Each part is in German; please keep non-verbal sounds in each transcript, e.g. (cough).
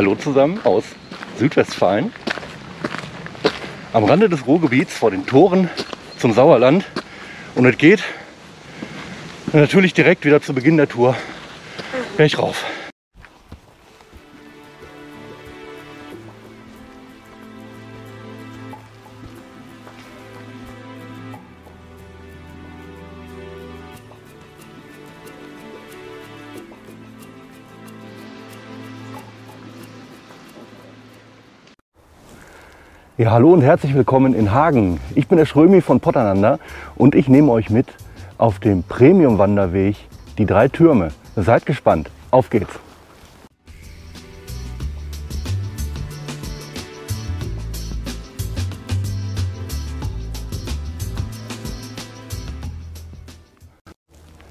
Hallo zusammen aus Südwestfalen. Am Rande des Ruhrgebiets vor den Toren zum Sauerland. Und es geht natürlich direkt wieder zu Beginn der Tour gleich rauf. Ja, hallo und herzlich willkommen in Hagen. Ich bin der Schrömi von Potternander und ich nehme euch mit auf dem Premium-Wanderweg Die drei Türme. Seid gespannt. Auf geht's.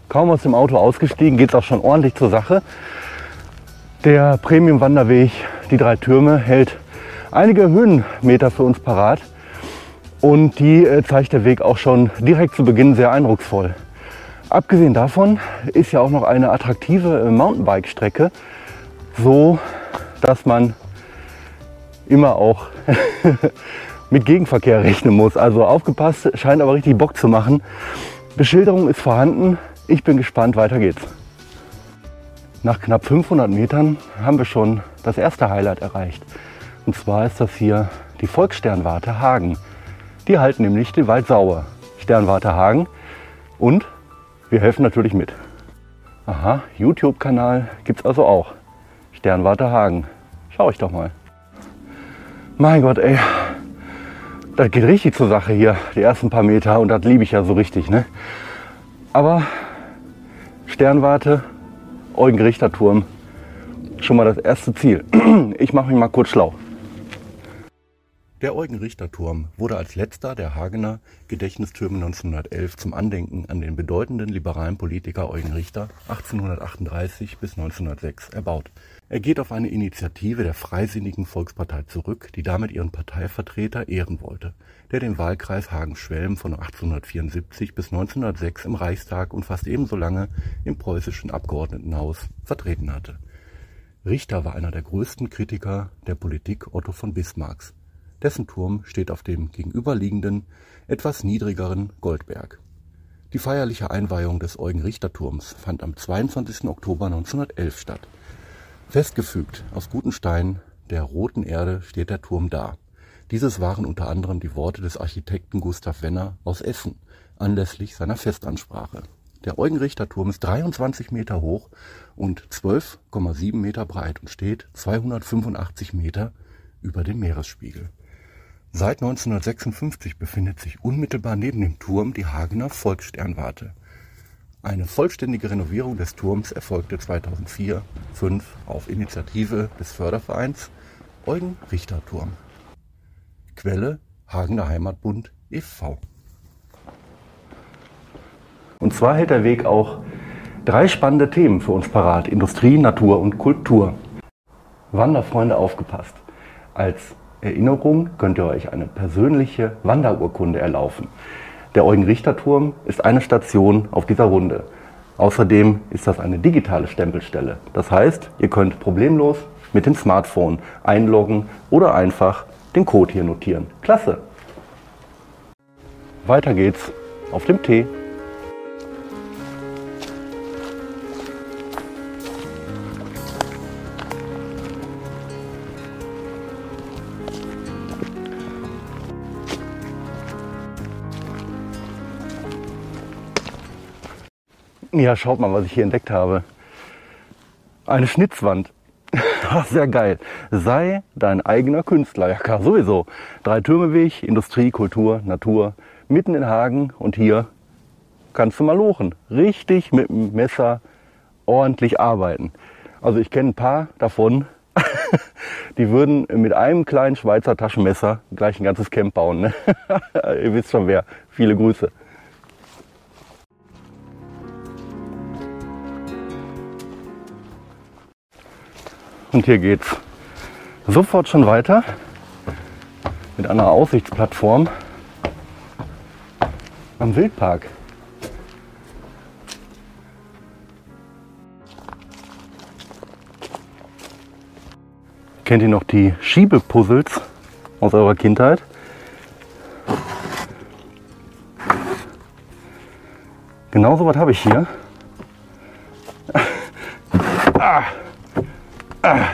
Kaum aus dem Auto ausgestiegen, geht es auch schon ordentlich zur Sache. Der Premium-Wanderweg Die drei Türme hält einige Höhenmeter für uns parat. Und die äh, zeigt der Weg auch schon direkt zu Beginn sehr eindrucksvoll. Abgesehen davon ist ja auch noch eine attraktive äh, Mountainbike-Strecke, so dass man immer auch (laughs) mit Gegenverkehr rechnen muss. Also aufgepasst, scheint aber richtig Bock zu machen. Beschilderung ist vorhanden. Ich bin gespannt, weiter geht's. Nach knapp 500 Metern haben wir schon das erste Highlight erreicht. Und zwar ist das hier die Volkssternwarte Hagen. Die halten nämlich den Wald sauber. Sternwarte Hagen. Und wir helfen natürlich mit. Aha, YouTube-Kanal gibt es also auch. Sternwarte Hagen. Schau ich doch mal. Mein Gott, ey. Das geht richtig zur Sache hier, die ersten paar Meter. Und das liebe ich ja so richtig. Ne? Aber Sternwarte, Eugen-Richter-Turm, schon mal das erste Ziel. (clears throat) Ich mache mich mal kurz schlau. Der Eugen-Richter-Turm wurde als letzter der Hagener Gedächtnistürme 1911 zum Andenken an den bedeutenden liberalen Politiker Eugen Richter 1838 bis 1906 erbaut. Er geht auf eine Initiative der Freisinnigen Volkspartei zurück, die damit ihren Parteivertreter ehren wollte, der den Wahlkreis Hagen-Schwelm von 1874 bis 1906 im Reichstag und fast ebenso lange im preußischen Abgeordnetenhaus vertreten hatte. Richter war einer der größten Kritiker der Politik Otto von Bismarcks dessen Turm steht auf dem gegenüberliegenden, etwas niedrigeren Goldberg. Die feierliche Einweihung des Eugen-Richter-Turms fand am 22. Oktober 1911 statt. Festgefügt aus guten Steinen der roten Erde steht der Turm da. Dieses waren unter anderem die Worte des Architekten Gustav Wenner aus Essen anlässlich seiner Festansprache. Der Eugen-Richter-Turm ist 23 Meter hoch und 12,7 Meter breit und steht 285 Meter über dem Meeresspiegel. Seit 1956 befindet sich unmittelbar neben dem Turm die Hagener Volkssternwarte. Eine vollständige Renovierung des Turms erfolgte 2004/5 auf Initiative des Fördervereins Eugen Richter Turm. Quelle Hagener Heimatbund e.V. Und zwar hält der Weg auch drei spannende Themen für uns parat: Industrie, Natur und Kultur. Wanderfreunde aufgepasst. Als Erinnerung könnt ihr euch eine persönliche Wanderurkunde erlaufen. Der Eugen-Richter-Turm ist eine Station auf dieser Runde. Außerdem ist das eine digitale Stempelstelle. Das heißt, ihr könnt problemlos mit dem Smartphone einloggen oder einfach den Code hier notieren. Klasse! Weiter geht's auf dem Tee. Ja, schaut mal, was ich hier entdeckt habe. Eine Schnitzwand. (laughs) Sehr geil. Sei dein eigener Künstler. Ja klar, sowieso. Drei Türmeweg, Industrie, Kultur, Natur. Mitten in Hagen und hier kannst du mal lochen. Richtig mit dem Messer ordentlich arbeiten. Also ich kenne ein paar davon, (laughs) die würden mit einem kleinen Schweizer Taschenmesser gleich ein ganzes Camp bauen. Ne? (laughs) Ihr wisst schon wer. Viele Grüße. Und hier geht's sofort schon weiter mit einer Aussichtsplattform am Wildpark. Kennt ihr noch die Schiebepuzzles aus eurer Kindheit? Genau so was habe ich hier.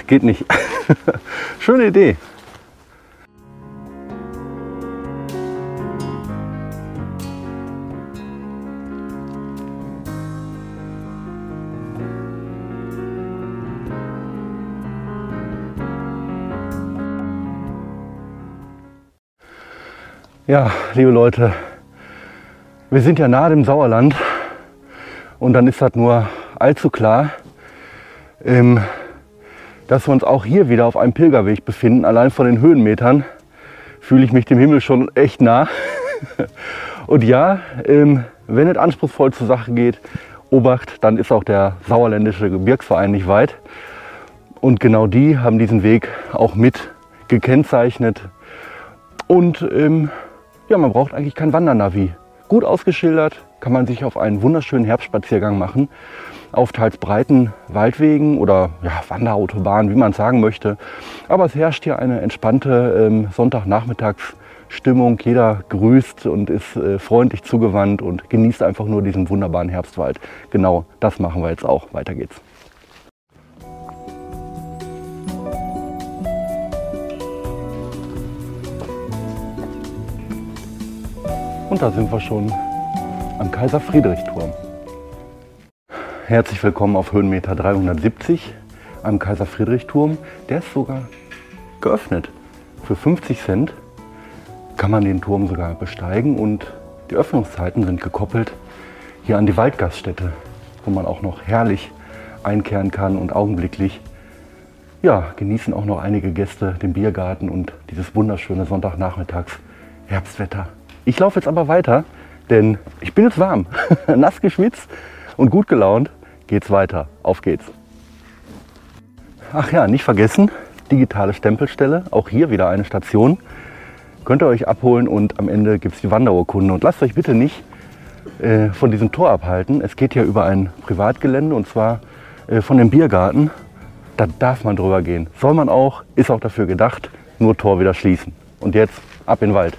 Geht nicht. (laughs) Schöne Idee. Ja, liebe Leute, wir sind ja nahe dem Sauerland und dann ist das nur allzu klar, ähm, dass wir uns auch hier wieder auf einem Pilgerweg befinden. Allein von den Höhenmetern fühle ich mich dem Himmel schon echt nah. (laughs) und ja, ähm, wenn es anspruchsvoll zur Sache geht, Obacht, dann ist auch der Sauerländische Gebirgsverein nicht weit. Und genau die haben diesen Weg auch mit gekennzeichnet. Und ähm, ja, man braucht eigentlich kein Wandernavi. Gut ausgeschildert kann man sich auf einen wunderschönen Herbstspaziergang machen. Auf teils breiten Waldwegen oder ja, Wanderautobahnen, wie man sagen möchte. Aber es herrscht hier eine entspannte ähm, Sonntagnachmittagsstimmung. Jeder grüßt und ist äh, freundlich zugewandt und genießt einfach nur diesen wunderbaren Herbstwald. Genau das machen wir jetzt auch. Weiter geht's. Und da sind wir schon am Kaiser Friedrich Turm. Herzlich willkommen auf Höhenmeter 370 am Kaiser Friedrich Turm. Der ist sogar geöffnet. Für 50 Cent kann man den Turm sogar besteigen und die Öffnungszeiten sind gekoppelt hier an die Waldgaststätte, wo man auch noch herrlich einkehren kann und augenblicklich ja, genießen auch noch einige Gäste den Biergarten und dieses wunderschöne Sonntagnachmittags Herbstwetter. Ich laufe jetzt aber weiter, denn ich bin jetzt warm, (laughs) nass geschwitzt und gut gelaunt. Geht's weiter. Auf geht's. Ach ja, nicht vergessen, digitale Stempelstelle. Auch hier wieder eine Station. Könnt ihr euch abholen und am Ende gibt es die Wanderurkunde. Und lasst euch bitte nicht äh, von diesem Tor abhalten. Es geht hier über ein Privatgelände und zwar äh, von dem Biergarten. Da darf man drüber gehen. Soll man auch, ist auch dafür gedacht. Nur Tor wieder schließen. Und jetzt ab in den Wald.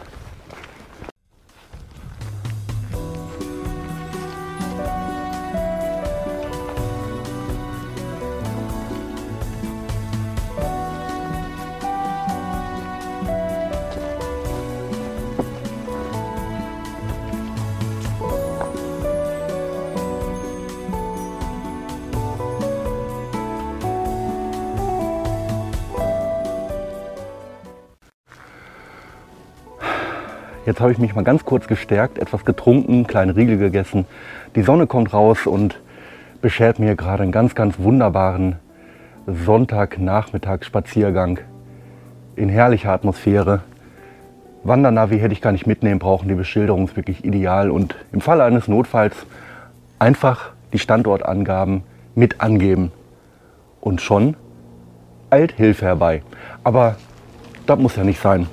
Jetzt habe ich mich mal ganz kurz gestärkt, etwas getrunken, kleine Riegel gegessen. Die Sonne kommt raus und beschert mir gerade einen ganz, ganz wunderbaren Sonntagnachmittagsspaziergang in herrlicher Atmosphäre. Wandernavi hätte ich gar nicht mitnehmen brauchen. Die Beschilderung ist wirklich ideal und im Falle eines Notfalls einfach die Standortangaben mit angeben und schon eilt Hilfe herbei. Aber das muss ja nicht sein.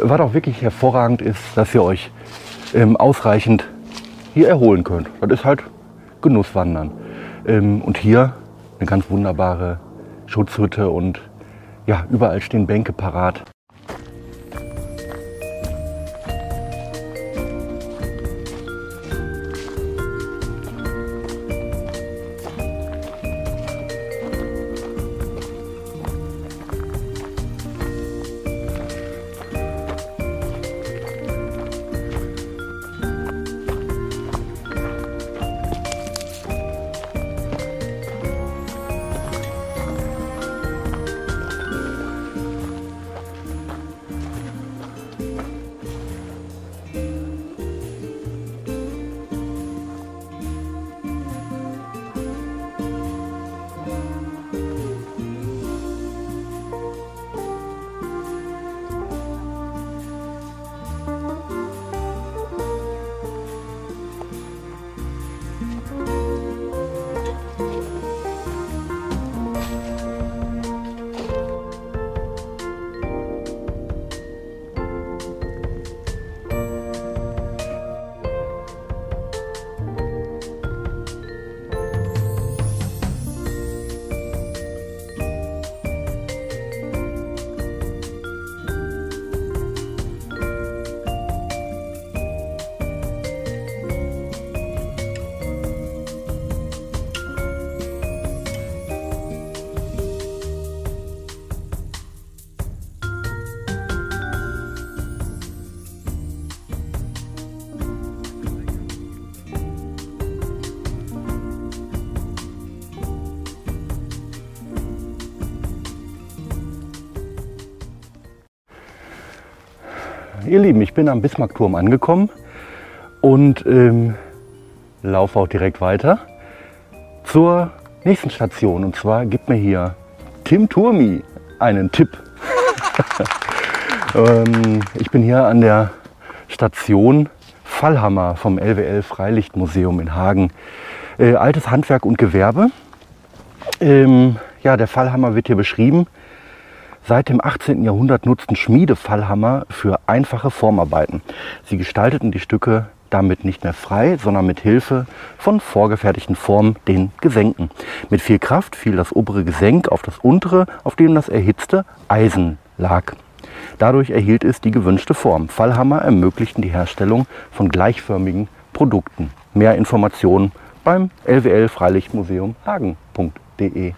Was auch wirklich hervorragend ist, dass ihr euch ähm, ausreichend hier erholen könnt. Das ist halt Genusswandern. Ähm, und hier eine ganz wunderbare Schutzhütte und ja, überall stehen Bänke parat. Ihr Lieben, ich bin am Bismarckturm angekommen und ähm, laufe auch direkt weiter zur nächsten Station. Und zwar gibt mir hier Tim Turmi einen Tipp. (laughs) ähm, ich bin hier an der Station Fallhammer vom LWL Freilichtmuseum in Hagen. Äh, altes Handwerk und Gewerbe. Ähm, ja, der Fallhammer wird hier beschrieben. Seit dem 18. Jahrhundert nutzten Schmiede Fallhammer für einfache Formarbeiten. Sie gestalteten die Stücke damit nicht mehr frei, sondern mit Hilfe von vorgefertigten Formen, den Gesenken. Mit viel Kraft fiel das obere Gesenk auf das untere, auf dem das erhitzte Eisen lag. Dadurch erhielt es die gewünschte Form. Fallhammer ermöglichten die Herstellung von gleichförmigen Produkten. Mehr Informationen beim LWL Freilichtmuseum Hagen.de.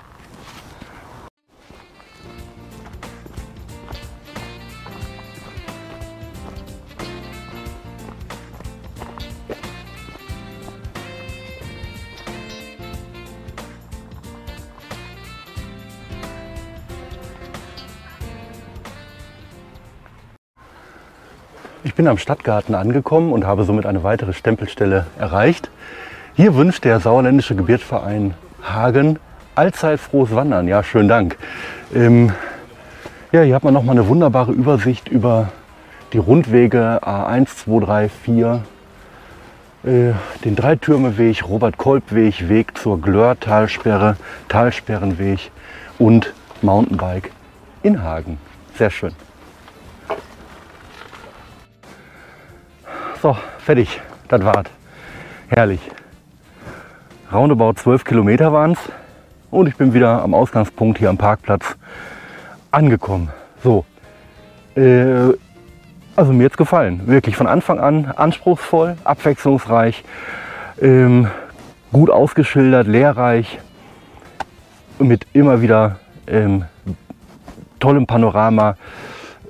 Ich bin am Stadtgarten angekommen und habe somit eine weitere Stempelstelle erreicht. Hier wünscht der Sauerländische Gebirgsverein Hagen allzeit frohes Wandern. Ja, schönen Dank. Ähm, ja, hier hat man nochmal eine wunderbare Übersicht über die Rundwege A1, 2, 3, 4, äh, den Dreitürmeweg, Robert-Kolb-Weg, Weg zur Glör-Talsperre, Talsperrenweg und Mountainbike in Hagen. Sehr schön. So, fertig. Das war's. Herrlich. Roundabout 12 Kilometer waren es. Und ich bin wieder am Ausgangspunkt hier am Parkplatz angekommen. So. Äh, also mir jetzt gefallen. Wirklich von Anfang an anspruchsvoll, abwechslungsreich, ähm, gut ausgeschildert, lehrreich, mit immer wieder ähm, tollem Panorama.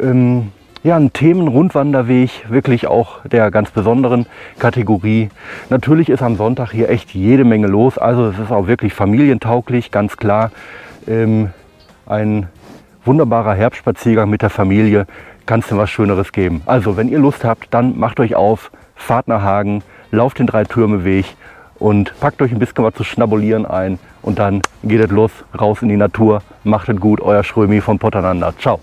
Ähm, ja, ein Themenrundwanderweg, wirklich auch der ganz besonderen Kategorie. Natürlich ist am Sonntag hier echt jede Menge los, also es ist auch wirklich familientauglich, ganz klar. Ähm, ein wunderbarer Herbstspaziergang mit der Familie, kann es was Schöneres geben. Also wenn ihr Lust habt, dann macht euch auf, fahrt nach Hagen, lauft den Drei-Türme-Weg und packt euch ein bisschen was zu schnabulieren ein und dann geht es los, raus in die Natur, macht es gut, euer Schrömi von Potternander. Ciao.